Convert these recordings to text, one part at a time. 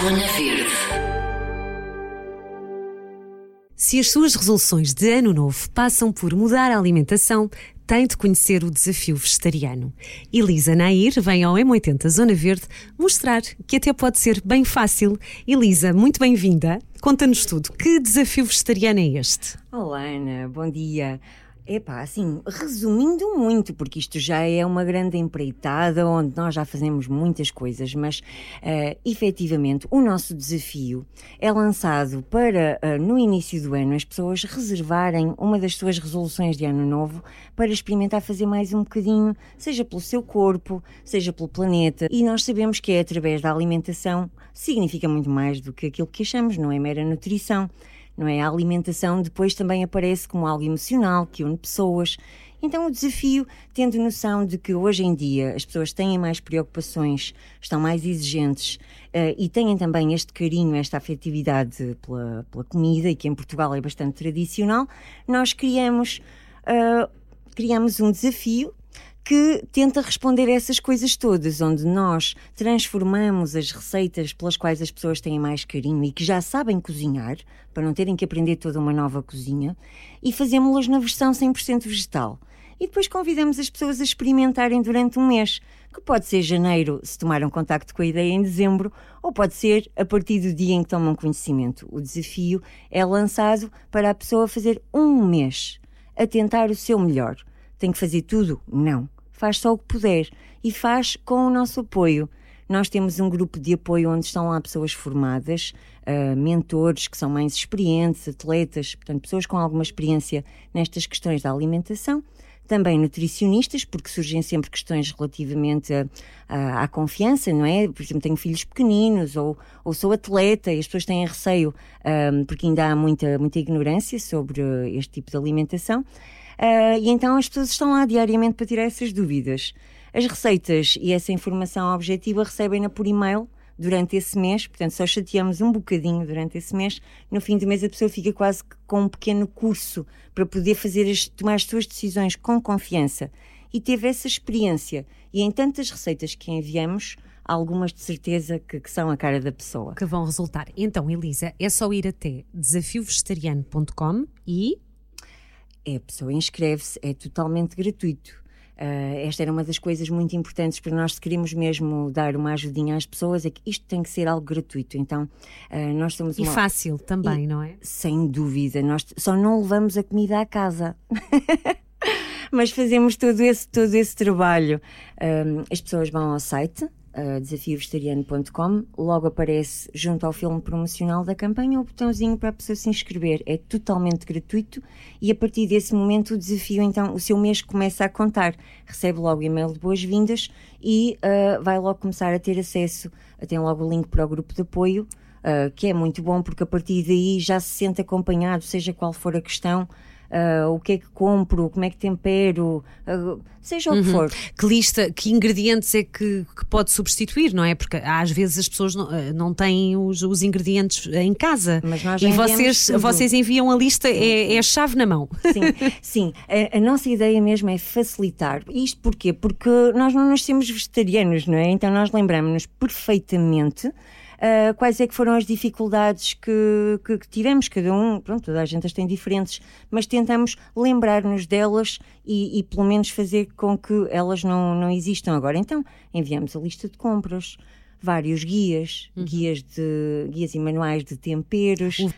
Zona Verde. Se as suas resoluções de ano novo passam por mudar a alimentação, tem de conhecer o desafio vegetariano. Elisa Nair vem ao M80 Zona Verde mostrar que até pode ser bem fácil. Elisa, muito bem-vinda. Conta-nos tudo. Que desafio vegetariano é este? Olá, Ana. Bom dia. Epá, assim, resumindo muito, porque isto já é uma grande empreitada onde nós já fazemos muitas coisas, mas uh, efetivamente o nosso desafio é lançado para uh, no início do ano as pessoas reservarem uma das suas resoluções de ano novo para experimentar fazer mais um bocadinho, seja pelo seu corpo, seja pelo planeta. E nós sabemos que é através da alimentação, significa muito mais do que aquilo que achamos, não é mera nutrição não é? A alimentação depois também aparece como algo emocional que une pessoas. Então, o desafio, tendo noção de que hoje em dia as pessoas têm mais preocupações, estão mais exigentes uh, e têm também este carinho, esta afetividade pela, pela, comida, e que em Portugal é bastante tradicional, nós criamos, uh, criamos um desafio que tenta responder a essas coisas todas, onde nós transformamos as receitas pelas quais as pessoas têm mais carinho e que já sabem cozinhar, para não terem que aprender toda uma nova cozinha, e fazemos-las na versão 100% vegetal. E depois convidamos as pessoas a experimentarem durante um mês, que pode ser janeiro, se tomaram contacto com a ideia em dezembro, ou pode ser a partir do dia em que tomam conhecimento. O desafio é lançado para a pessoa fazer um mês, a tentar o seu melhor. Tem que fazer tudo? Não faz só o que puder e faz com o nosso apoio. Nós temos um grupo de apoio onde estão lá pessoas formadas, uh, mentores que são mais experientes, atletas, portanto, pessoas com alguma experiência nestas questões da alimentação. Também nutricionistas, porque surgem sempre questões relativamente a, a, à confiança, não é? Por exemplo, tenho filhos pequeninos ou, ou sou atleta e as pessoas têm receio, um, ah, porque ainda há muita, muita ignorância sobre este tipo de alimentação. Uh, e então as pessoas estão lá diariamente para tirar essas dúvidas. As receitas e essa informação objetiva recebem-na por e-mail durante esse mês, portanto só chateamos um bocadinho durante esse mês. No fim do mês a pessoa fica quase com um pequeno curso para poder fazer as, tomar as suas decisões com confiança. E teve essa experiência. E em tantas receitas que enviamos, algumas de certeza que, que, são a cara da pessoa. Que vão resultar. Então, Elisa, é só ir até desafiovegetariano.com e é, a pessoa inscreve-se, é totalmente gratuito. Uh, esta era uma das coisas muito importantes para nós, se queremos mesmo dar uma ajudinha às pessoas, é que isto tem que ser algo gratuito. Então, uh, nós somos E uma... fácil também, e, não é? Sem dúvida. Nós só não levamos a comida à casa. Mas fazemos todo esse, todo esse trabalho. Ah, as pessoas vão ao site, uh, desafiovegetariano.com, logo aparece junto ao filme promocional da campanha o botãozinho para a pessoa se inscrever. É totalmente gratuito e a partir desse momento o desafio, então, o seu mês começa a contar. Recebe logo e-mail de boas-vindas e uh, vai logo começar a ter acesso, tem logo o link para o grupo de apoio. Uh, que é muito bom porque a partir daí já se sente acompanhado, seja qual for a questão, uh, o que é que compro, como é que tempero, uh, seja uhum. o que uhum. for. Que lista, que ingredientes é que, que, pode substituir, não é? Porque às vezes as pessoas não, ah, não têm os, os, ingredientes em casa Mas nós e vocês, vocês enviam a lista, é, é, a chave na mão. Sim, sim. A, a, nossa ideia mesmo é facilitar. Isto porquê? Porque nós não nascemos vegetarianos, não é? Então nós lembramos-nos perfeitamente uh, quais é que foram as dificuldades que, que, que, tivemos, cada um, pronto, toda a gente as tem diferentes, mas tentamos lembrar-nos delas e, e, pelo menos fazer com que elas não, não existam agora. Então, enviamos a lista de compras, vários guias, uhum. guias, de, guias e manuais de temperos. Uhum.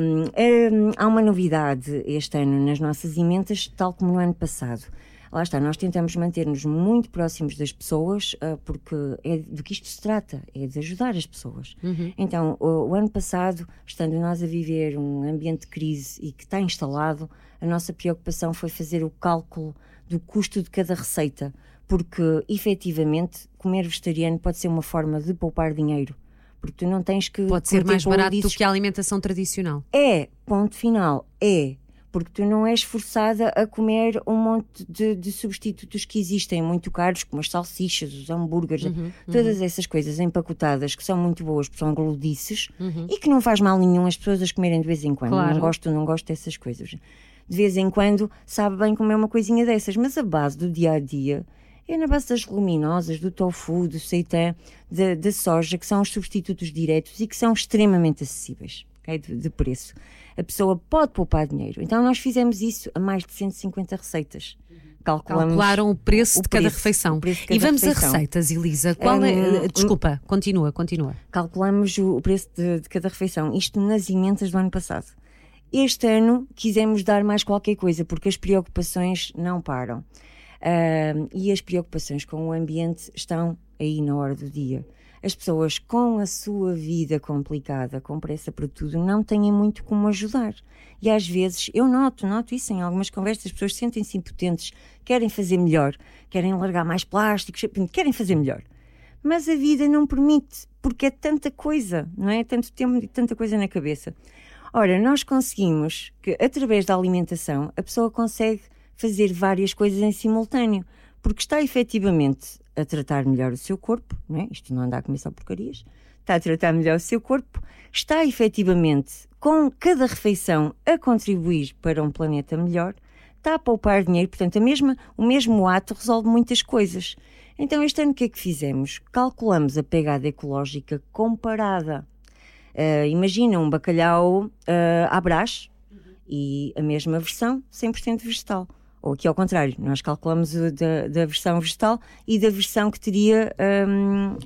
Um, um, há uma novidade este ano nas nossas emendas, tal como no ano passado lá está, nós tentamos manter-nos muito próximos das pessoas, uh, porque é do que isto se trata, é de ajudar as pessoas. Uhum. Então, o, o, ano passado, estando nós a viver um ambiente de crise e que está instalado, a nossa preocupação foi fazer o cálculo do custo de cada receita, porque efetivamente comer vegetariano pode ser uma forma de poupar dinheiro porque tu não tens que. Pode ser mais barato do que a alimentação tradicional. É, ponto final, é porque tu não és forçada a comer um monte de, de substitutos que existem muito caros, como as salsichas, os hambúrgueres, uhum, uhum. todas essas coisas empacotadas que são muito boas, porque são gludices uhum. e que não faz mal nenhum as pessoas as comerem de vez em quando. Claro. Não gosto, não gosto dessas coisas. De vez em quando sabe bem comer uma coisinha dessas, mas a base do dia a dia é na base das leguminosas, do tofu, do seitan, da, da soja, que são os substitutos diretos e que são extremamente acessíveis okay, de, de preço. A pessoa pode poupar dinheiro. Então nós fizemos isso a mais de 150 receitas. Calculamos Calcularam o preço, o de, cada refeição. De cada e vamos refeição. a receitas, Elisa. Qual é, um, desculpa, continua, continua. Calculamos o, o preço de, de, cada refeição. Isto nas emendas do ano passado. Este ano quisemos dar mais qualquer coisa, porque as preocupações não param. Uh, e as preocupações com o ambiente estão aí na hora do dia. As pessoas com a sua vida complicada, com pressa para tudo, não têm muito como ajudar. E às vezes, eu noto, noto isso em algumas conversas, as pessoas sentem-se impotentes, querem fazer melhor, querem largar mais plásticos, querem fazer melhor. Mas a vida não permite, porque é tanta coisa, não é? Tanto tempo e tanta coisa na cabeça. Ora, nós conseguimos que, através da alimentação, a pessoa consegue fazer várias coisas em simultâneo, porque está efetivamente a tratar melhor o seu corpo, não é? isto não anda a comer só porcarias, está a tratar melhor o seu corpo, está efetivamente com cada refeição a contribuir para um planeta melhor, está a poupar dinheiro, portanto, a mesma, o mesmo ato resolve muitas coisas. Então, este ano o que é que fizemos? Calculamos a pegada ecológica comparada. Uh, imagina um bacalhau uh, à brás uhum. e a mesma versão 100% vegetal ou aqui ao contrário, nós calculamos da, da versão vegetal e da versão que teria um,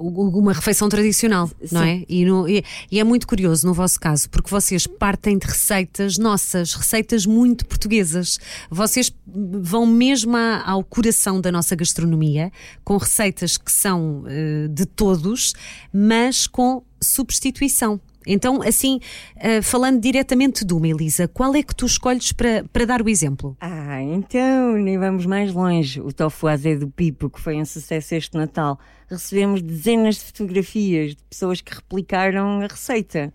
um, uma refeição tradicional, sim. não é? E, no, e, e, é muito curioso no vosso caso, porque vocês partem de receitas nossas, receitas muito portuguesas. Vocês vão mesmo ao coração da nossa gastronomia, com receitas que são uh, de todos, mas com substituição. Então, assim, uh, falando diretamente de uma, Elisa, qual é que tu escolhes para, para dar o exemplo? Ah, então, nem vamos mais longe. O tofu azedo pipo, que foi um sucesso este Natal. Recebemos dezenas de fotografias de pessoas que replicaram a receita.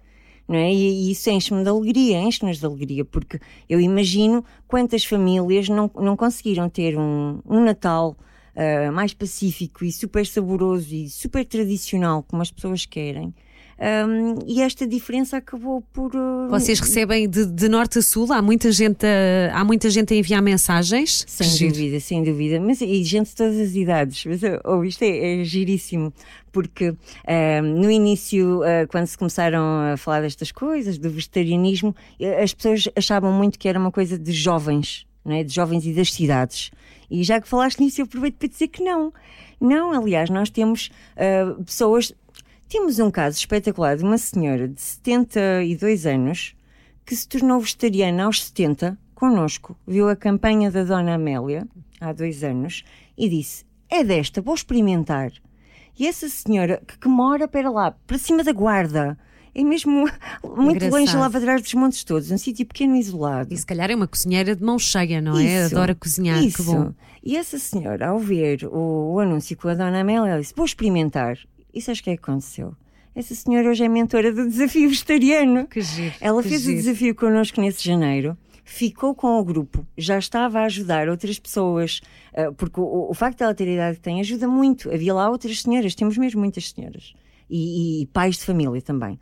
Não é? E, e isso enche-me de alegria, enche-nos de alegria, porque eu imagino quantas famílias não, não conseguiram ter um, um Natal uh, mais pacífico e super saboroso e super tradicional, como as pessoas querem um, e esta diferença acabou por. Uh, Vocês recebem de, de, norte a sul? Há muita gente a, há muita gente a enviar mensagens? Sem dúvida, sem dúvida. Mas, e gente de todas as idades. Mas oh, isto é, é giríssimo porque no início, uh, quando se começaram a falar destas coisas, do vegetarianismo, as pessoas achavam muito que era uma coisa de jovens, não é? de jovens e das cidades. E já que falaste nisso, eu aproveito para dizer que não. Não, aliás, nós temos uh, pessoas temos um caso espetacular de uma senhora de 72 anos que se tornou vegetariana aos 70, connosco, viu a campanha da Dona Amélia há dois anos e disse: É desta, vou experimentar. E essa senhora que, que mora, para lá, para cima da guarda, é mesmo muito Engraçado. longe lá atrás dos montes todos, um sítio pequeno e isolado. E se calhar é uma cozinheira de mão cheia, não é? isso? Adora cozinhar, isso. que bom. E essa senhora, ao ver o, o anúncio com a Dona Amélia, disse: Vou experimentar. E sabes o que é que aconteceu? Essa senhora hoje é mentora do desafio vegetariano. Que giro. Ela que fez giro. o desafio connosco nesse janeiro ficou com o grupo, já estava a ajudar outras pessoas, uh, porque o, o, facto de ela ter a idade que tem ajuda muito. Havia lá outras senhoras, temos mesmo muitas senhoras, e, e pais de família também.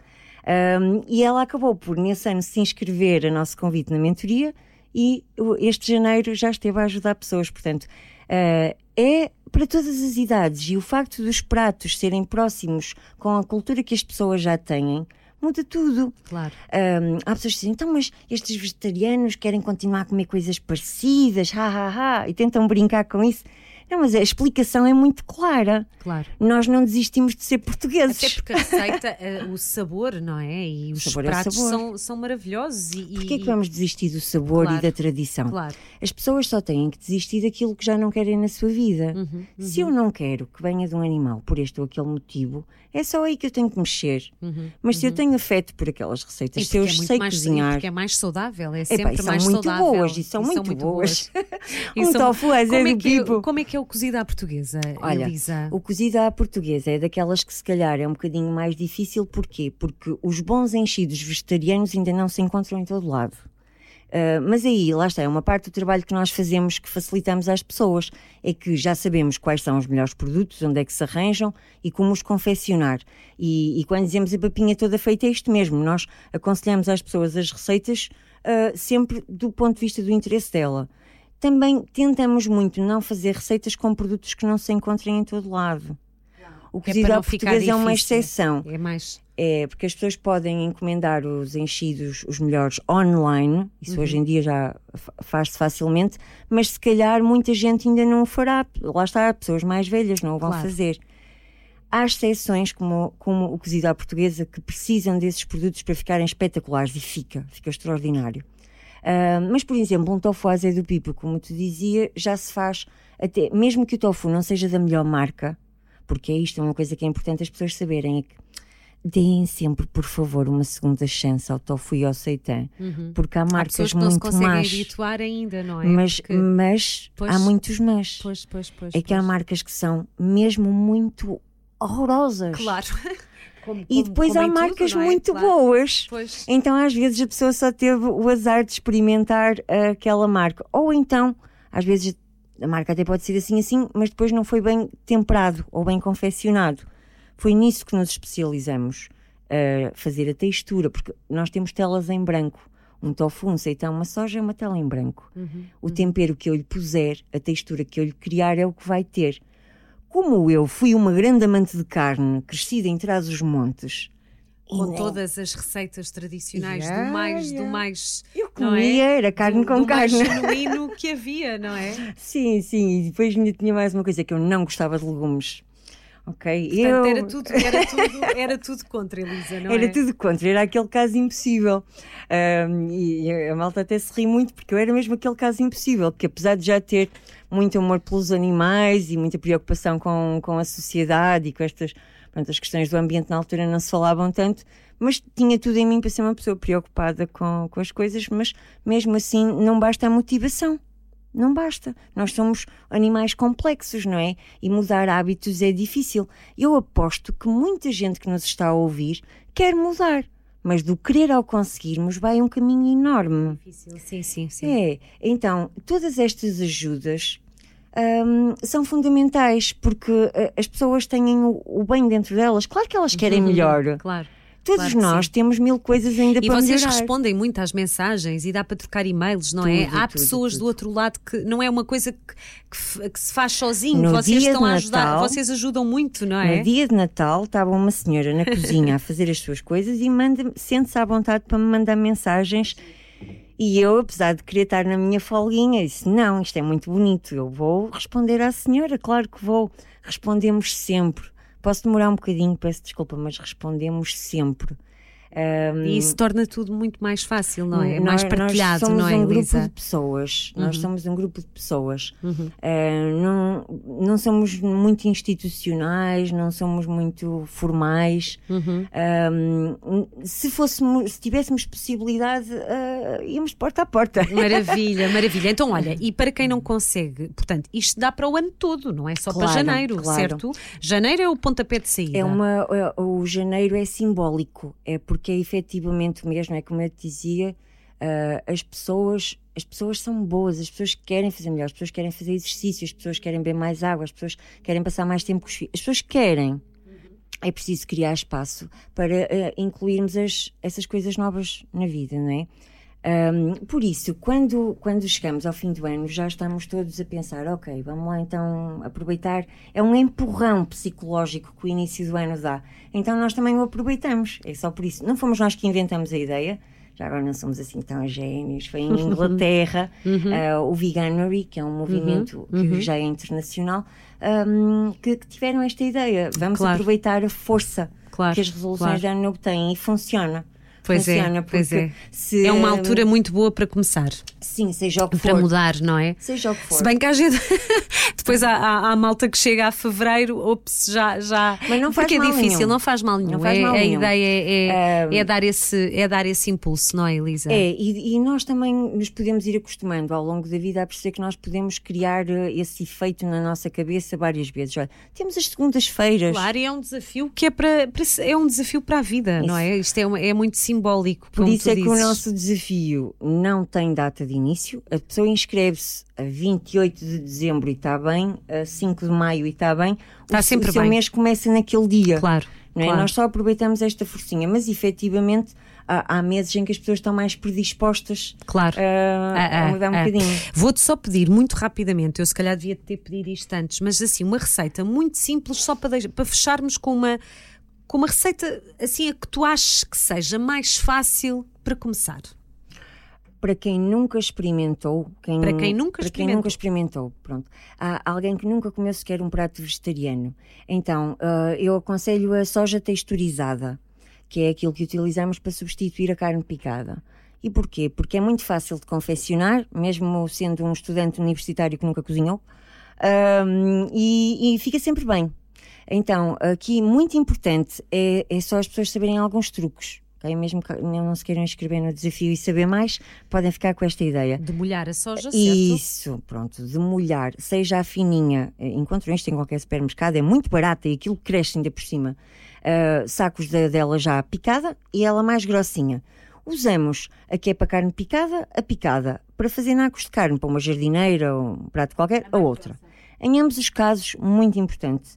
Um, e ela acabou por, nesse ano, se inscrever a nosso convite na mentoria e este janeiro já esteve a ajudar pessoas. Portanto, uh, é para todas as idades e o facto dos pratos serem próximos com a cultura que as pessoas já têm muda tudo. Claro. Um, há pessoas que dizem, então, mas estes vegetarianos querem continuar a comer coisas parecidas, ha, ha, ha, e tentam brincar com isso. Não, mas a explicação é muito clara. Claro. Nós não desistimos de ser portugueses. Até porque a receita, uh, o sabor, não é? E os sabor pratos é são, são maravilhosos. E, Porquê é que vamos desistir do sabor claro. e da tradição? Claro. As pessoas só têm que desistir daquilo que já não querem na sua vida. Uhum, uhum. Se eu não quero que venha de um animal por este ou aquele motivo, é só aí que eu tenho que mexer. Uhum, Mas se eu uhum. tenho afeto por aquelas receitas, se eu é sei mais, cozinhar. Porque é mais saudável, é sempre Epá, mais muito saudável. Boas, e são, e muito, são muito boas. um tofu é como é, que, como é que é o cozido à portuguesa, Olha, Elisa? O cozido à portuguesa é daquelas que se calhar é um bocadinho mais difícil. Porquê? Porque os bons enchidos vegetarianos ainda não se encontram em todo lado. Uh, mas aí, lá está, é uma parte do trabalho que nós fazemos que facilitamos às pessoas. É que já sabemos quais são os melhores produtos, onde é que se arranjam e como os confeccionar. E, e quando dizemos a papinha toda feita, é isto mesmo. Nós aconselhamos às pessoas as receitas uh, sempre do ponto de vista do interesse dela. Também tentamos muito não fazer receitas com produtos que não se encontrem em todo lado. O É cozido não ficar portuguesa é uma exceção. É mais. É, porque as pessoas podem encomendar os enchidos, os melhores, online, isso Uhum. hoje em dia já fa- faz-se facilmente, mas se calhar muita gente ainda não o fará. Lá está, pessoas mais velhas não o vão Claro. fazer. Há exceções, como, como o cozido à portuguesa, que precisam desses produtos para ficarem espetaculares e fica, fica extraordinário. Ah, mas, por exemplo, um tofu azedo do pipo, como tu dizia, já se faz até, mesmo que o tofu não seja da melhor marca, porque é isto, é uma coisa que é importante as pessoas saberem, é que deem sempre, por favor, uma segunda chance ao tofu e ao seitan, porque há Há marcas pessoas que não se muito conseguem más, habituar ainda, não é? mas, Porque- mas Pois. há muitos mas. Pois, pois, pois. é que há marcas que são mesmo muito horrorosas. Claro. Como- E depois há tudo, marcas não é? muito Claro. boas. Pois. Então, às vezes, a pessoa só teve o azar de experimentar ah, aquela marca. Ou então, às vezes, a marca até pode ser assim, assim, mas depois não foi bem temperado ou bem confeccionado. Foi nisso que nos especializamos. ah, fazer a textura, porque nós temos telas em branco. Um tofu, um seitão, uma soja é uma tela em branco. Uhum. O tempero que eu lhe puser, a textura que eu lhe criar é o que vai ter. Como eu fui uma grande amante de carne, crescida em trás os montes, Com ainda- todas as receitas tradicionais, Yeah, do mais, yeah. do mais. eu não comia, é? era carne do, com do mais carne. genuíno que havia, não é? Sim, sim, e depois ainda tinha mais uma coisa que eu não gostava de legumes. Ok? Portanto, eu... era, tudo, era, tudo, era tudo contra Elisa, não Era é? tudo contra, era aquele caso impossível. Ahm, e a malta até se ri muito porque eu era mesmo aquele caso impossível, porque apesar de já ter muito amor pelos animais e muita preocupação com, com a sociedade e com estas pronto, as questões do ambiente na altura não se falavam tanto, mas tinha tudo em mim para ser uma pessoa preocupada com, com as coisas, mas mesmo assim não basta a motivação. Não basta. Nós somos animais complexos, não é? E mudar hábitos é difícil. Eu aposto que muita gente que nos está a ouvir quer mudar, mas do querer ao conseguirmos vai um caminho enorme. Difícil, Sim, sim, sim. É, então, todas estas ajudas hum, são fundamentais porque uh, as pessoas têm o, o bem dentro delas. Claro que elas querem melhor. Claro. Todos claro nós sim. temos mil coisas ainda E para vocês melhorar. respondem muito às mensagens e dá para trocar e-mails, não é? Tudo, Há tudo, pessoas tudo. do outro lado que não é uma coisa que, que que se faz sozinho. No vocês dia estão de a ajudar, Natal- vocês ajudam muito, não é? No dia de Natal estava uma senhora na cozinha a fazer as suas coisas e manda sente-se à vontade para me mandar mensagens. E eu, apesar de querer estar na minha folguinha, disse: Não, isto é muito bonito, eu vou responder à senhora, claro que vou. Respondemos sempre. Posso demorar um bocadinho, peço desculpa, mas respondemos sempre. Ahm, E isso torna tudo muito mais fácil, não é? Nós- mais partilhado, nós somos não é, um grupo Elisa? de pessoas. Nós somos um grupo de pessoas. Uhum. Eh, não, não somos muito institucionais, não somos muito formais. Uhum. Se fôssemos, se tivéssemos possibilidade, eh, íamos porta a porta. Maravilha, maravilha. Então, olha, e para quem não consegue, portanto, isto dá para o ano todo, não é só para Claro, janeiro, claro. certo? Janeiro é o pontapé de saída. É uma, é- o janeiro é simbólico, é porque é efetivamente o mês, não é como eu te dizia, ah, as pessoas as pessoas são boas, as pessoas querem fazer melhor, as pessoas querem fazer exercício, as pessoas querem beber mais água, as pessoas querem passar mais tempo com os filhos, as pessoas querem. É preciso criar espaço para ah, incluirmos as, essas coisas novas na vida, não é? Ahm, por isso, quando, quando chegamos ao fim do ano, já estamos todos a pensar: ok, vamos lá então aproveitar. É um empurrão psicológico que o início do ano dá. Então nós também o aproveitamos. É só por isso. Não fomos nós que inventamos a ideia. Já agora não somos assim tão gênios. Foi em Inglaterra ah, o Veganuary, que é um movimento que já é internacional, ahm, que, que tiveram esta ideia. Vamos Claro. aproveitar a força Claro, que as resoluções claro. de ano novo têm e funciona. Pois é, funciona pois porque é. se- É uma altura muito boa para começar, Sim, seja o que para for. mudar, não é? Seja o que for. Se bem que a gente. Depois há, há, há malta que chega a fevereiro, ops, já. já... Mas não faz Porque é mal difícil, nenhum. não faz mal nenhum. Não faz É- mal a nenhum. ideia é, é, é dar esse, é dar esse impulso, não é, Elisa? É, e, e nós também nos podemos ir acostumando ao longo da vida a perceber que nós podemos criar eh, esse efeito na nossa cabeça várias vezes. Olha, temos as segundas-feiras. Claro, e é um desafio que é para, para é um desafio para a vida, não é? Isto é, uma- é muito simbólico. Por isso é que o dizes. nosso desafio não tem data de início. A pessoa inscreve-se a 28 de dezembro e está bem, a 5 de maio e está bem. Está o, sempre o seu bem. mês começa naquele dia. Claro. Não é? claro. Nós só aproveitamos esta forcinha, mas efetivamente há, meses em que as pessoas estão mais predispostas Claro. a, Ah, a mudar um ah, ah. bocadinho. Vou-te só pedir muito rapidamente, eu se calhar devia ter pedido isto antes, mas assim, uma receita muito simples, só para, deix- para fecharmos com uma, com uma receita assim a que tu aches que seja mais fácil para começar. Para quem nunca experimentou, quem, Para quem nunca para experimentou. quem nunca experimentou, pronto. Há alguém que nunca comeu sequer um prato vegetariano. Então, ah, eu aconselho a soja texturizada, que é aquilo que utilizamos para substituir a carne picada. E porquê? Porque é muito fácil de confeccionar, mesmo sendo um estudante universitário que nunca cozinhou, Ahm, e, e fica sempre bem. Então, aqui muito importante é, é só as pessoas saberem alguns truques. ok? Mesmo que não se queiram inscrever no desafio e saber mais, podem ficar com esta ideia. De molhar a soja, certo? Isso, pronto, de molhar, seja a fininha, eh, encontram isto em qualquer supermercado, é muito barata e aquilo cresce ainda por cima. Ah, sacos de- dela já picada e ela mais grossinha. Usamos a que é para carne picada, a picada, para fazer nacos de carne, para uma jardineira ou um prato qualquer, a outra. Em ambos os casos, muito importante,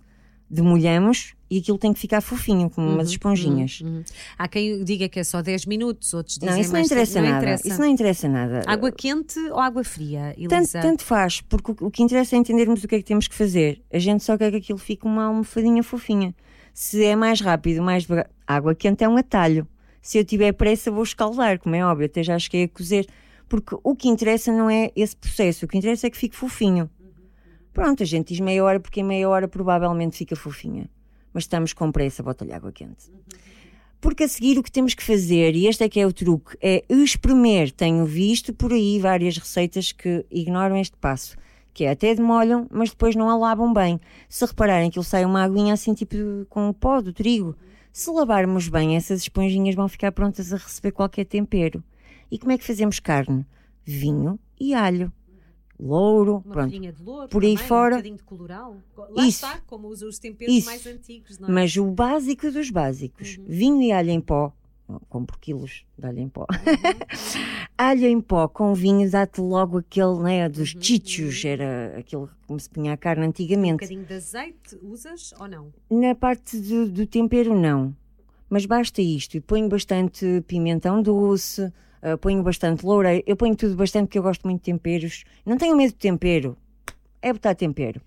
demolhamos e aquilo tem que ficar fofinho, como umas esponjinhas. Uhum. Há quem diga que é só 10 minutos, outros dizem Não, isso não mais interessa tempo. nada. interessa. Isso não interessa nada. Água quente ou água fria, Tanto, tanto faz, porque o, o que interessa é entendermos o que é que temos que fazer. A gente só quer que aquilo fique uma almofadinha fofinha. Se é mais rápido, mais devagar. Água quente é um atalho. Se eu tiver pressa, vou escaldar, como é óbvio, até já cheguei a cozer. Porque o que interessa não é esse processo, o que interessa é que fique fofinho. Pronto, a gente diz meia hora, porque em meia hora provavelmente fica fofinha. Mas estamos com pressa, bota-lhe água quente. Porque a seguir o que temos que fazer, e este é que é o truque, é espremer. Tenho visto por aí várias receitas que ignoram este passo, que é até demolham, mas depois não a lavam bem. Se repararem que ele sai uma aguinha assim tipo com o pó do trigo, se lavarmos bem, essas esponjinhas vão ficar prontas a receber qualquer tempero. E como é que fazemos carne? Vinho e alho. Louro, Uma pronto. de louro, Por aí também, fora. Um bocadinho de coloral. Lá Isso. está, como os temperos Isso. mais antigos, não é? Mas o básico dos básicos: Uhum. vinho e alho em pó. Compro quilos de alho em pó. Uhum. alho em pó com vinho dá-te logo aquele, né, dos Uhum, chichos, era aquilo como se punha a carne Um antigamente. bocadinho de azeite usas ou não? Na parte do, do tempero, não. Mas basta isto. E ponho bastante pimentão doce, ah, ponho bastante loureiro. Eu ponho tudo bastante porque eu gosto muito de temperos. Não tenho medo de tempero. É botar tempero.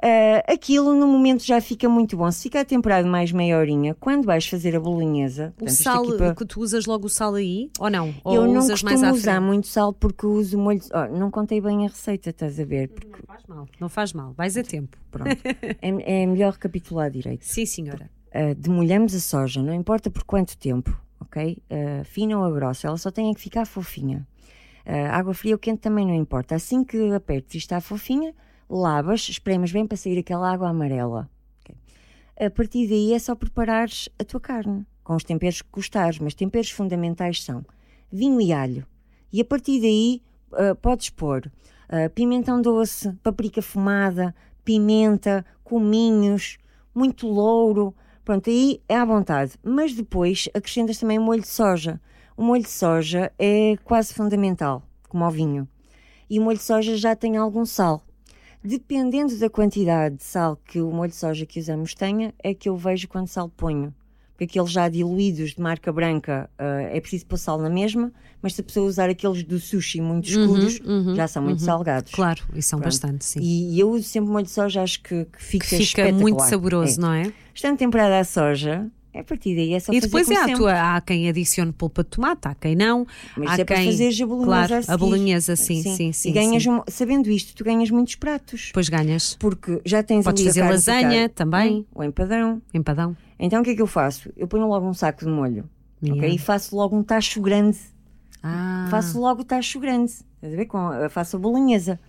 Ah, aquilo no momento já fica muito bom. Se ficar temperado mais meia horinha, quando vais fazer a bolonhesa, O portanto, sal, aqui para- que tu usas logo o sal aí ou não? Ou eu não usas costumo usar muito sal porque uso molho. Oh, não contei bem a receita, estás a ver? Porque, Não faz mal, não faz mal, vais a tempo. pronto, é, é melhor recapitular direito. Sim, senhora. Uh, demolhamos a soja, não importa por quanto tempo, ok? Uh, fina ou grossa, ela só tem que ficar fofinha. Uh, água fria ou quente também não importa. Assim que apertes e está fofinha, lavas, espremes bem para sair aquela água amarela. ok? A partir daí é só preparares a tua carne, com os temperos que gostares, mas temperos fundamentais são vinho e alho. E a partir daí uh, podes pôr uh, pimentão doce, paprika fumada, pimenta, cominhos, muito louro. Pronto, aí é à vontade. Mas depois acrescentas também o molho de soja. O molho de soja é quase fundamental, como ao vinho. E o molho de soja já tem algum sal. Dependendo da quantidade de sal que o molho de soja que usamos tenha, é que eu vejo quanto sal ponho. Porque aqueles já diluídos de marca branca ah, é preciso pôr sal na mesma, mas se a pessoa usar aqueles do sushi muito escuros, uhum, já são muito salgados. Claro, e são Pronto. bastante, sim. E eu uso sempre molho de soja, acho que, que fica, que fica muito saboroso, É. não é? Estando temperada a soja, a partir daí, é só E fazer depois é sempre. tua, há quem adicione polpa de tomate, há quem não. Mas há é para quem, fazer a bolonhesa Claro, a a bolonhesa, sim, sim, sim. E ganhas, sim. um- sabendo isto, tu ganhas muitos pratos. Depois ganhas Porque já tens Podes a fazer lasanha também. Hum, Ou empadão. empadão. Então o que é que eu faço? Eu ponho logo um saco de molho. Yeah. ok? E faço logo um tacho grande. Ah, Faço logo o tacho grande. Estás a ver? Com, a- faço a bolonhesa.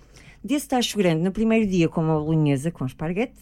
Desse tacho grande, no primeiro dia, como a bolonhesa, com esparguete,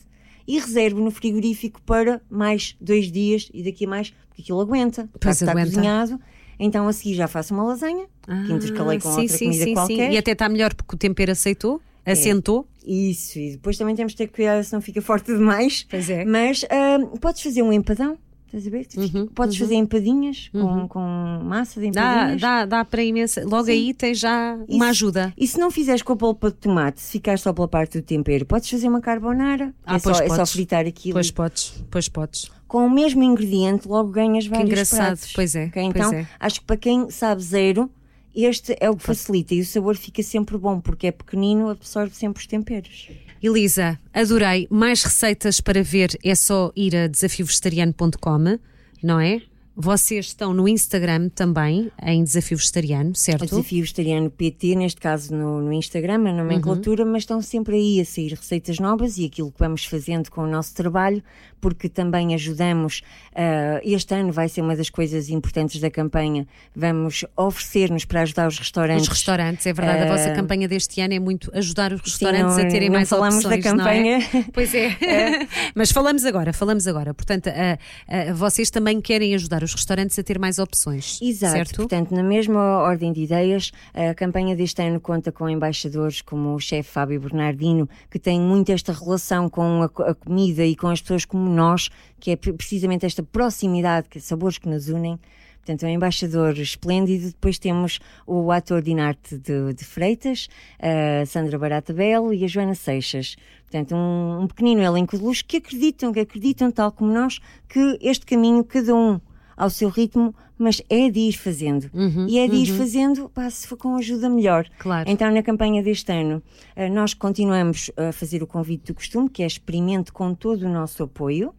e reservo no frigorífico para mais dois dias e daqui a mais, porque aquilo aguenta. Pois está aguenta. cozinhado. Então a seguir já faço uma lasanha, que intercalei com Ah, sim, outra sim, comida sim, qualquer. Sim. E até está melhor porque o tempero aceitou, É. assentou. Isso, e depois também temos de ter cuidado se não fica forte demais. Pois é. Mas ah, podes fazer um empadão Estás a ver? Uhum, Podes uhum. fazer empadinhas com, uhum. com massa de empadinhas. Dá, dá, dá para imensa. Logo Sim. aí tens já uma ajuda. E se não fizeres com a polpa de tomate, se ficares só pela parte do tempero, podes fazer uma carbonara. Ah, é, só, é só fritar aquilo. Pois podes, pois podes. Com o mesmo ingrediente, logo ganhas vários que engraçado. pratos. Pois é. Okay? Então, é. acho que para quem sabe zero, este é o que facilita e o sabor fica sempre bom, porque é pequenino, absorve sempre os temperos. Elisa, adorei. Mais receitas para ver é só ir a desafiovegetariano.com não é? Vocês estão no Instagram também, em Desafio Vegetariano, certo? Desafio Vegetariano PT, neste caso no, no Instagram, na nomenclatura, uhum. mas estão sempre aí a sair receitas novas e aquilo que vamos fazendo com o nosso trabalho, porque também ajudamos. Uh, este ano vai ser uma das coisas importantes da campanha. Vamos oferecer-nos para ajudar os restaurantes. Os restaurantes, é verdade. Uh, a vossa ah, campanha deste ano é muito ajudar os restaurantes sim, não, a terem não mais falamos opções. da campanha. É? Pois é. é. mas falamos agora, falamos agora. Portanto, uh, vocês também querem ajudar os restaurantes a ter mais opções. Exato. Certo? Portanto, na mesma ordem de ideias, a campanha deste ano conta com embaixadores como o chefe Fábio Bernardino, que tem muito esta relação com a, a, comida e com as pessoas como nós, que é precisamente esta proximidade, que sabores que nos unem. Portanto, é um embaixador esplêndido. Depois temos o ator Dinarte de, de Freitas, a Sandra Barata Belo e a Joana Seixas. Portanto, um, um pequenino elenco de luz que acreditam, que acreditam, tal como nós, que este caminho, cada um ao seu ritmo, mas é de ir fazendo. Uhum, e é de ir uhum. fazendo, pá, se for com ajuda melhor. Claro. Então, na campanha deste ano, eh, nós continuamos a fazer o convite do costume, que é experimente com todo o nosso apoio.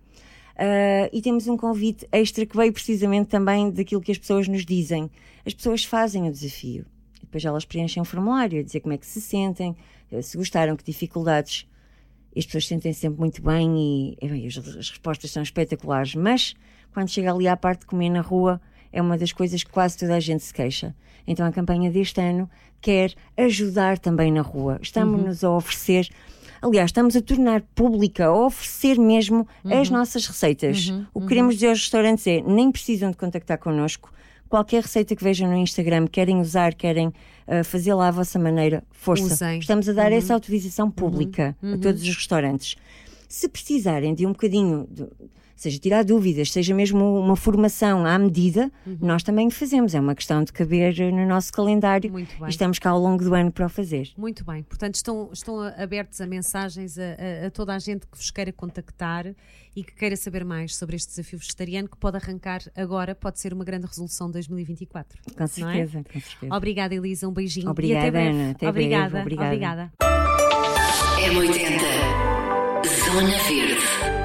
Uh, e temos um convite extra que veio precisamente também daquilo que as pessoas nos dizem. As pessoas fazem o desafio. Depois elas preenchem um formulário a dizer como é que se sentem, eh, se gostaram, que dificuldades. As pessoas sentem -se sempre muito bem e, e bem, as, as respostas são espetaculares. Mas quando chega ali à parte de comer na rua, é uma das coisas que quase toda a gente se queixa. Então a campanha deste ano quer ajudar também na rua. Estamos-nos uhum. a oferecer. Aliás, estamos a tornar pública, a oferecer mesmo uhum. as nossas receitas. Uhum. O que queremos dizer aos restaurantes é: nem precisam de contactar connosco. Qualquer receita que vejam no Instagram, querem usar, querem uh, fazer lá à vossa maneira, força. Usem. Estamos a dar uhum. essa autorização pública a uhum. todos os restaurantes. Se precisarem de um bocadinho. De, seja tirar dúvidas, seja mesmo uma formação à medida, uhum. nós também o fazemos. É uma questão de caber no nosso calendário Muito bem. e estamos cá ao longo do ano para o fazer. Muito bem. Portanto, estão, estão abertos a mensagens a, a, a toda a gente que vos queira contactar e que queira saber mais sobre este desafio vegetariano que pode arrancar agora, pode ser uma grande resolução de 2024. Com certeza, é? com certeza. Obrigada, Elisa. Um beijinho. Obrigada, e até breve. Ana. Até obrigada. Breve. Obrigada. Obrigada. M80 Zona Verde.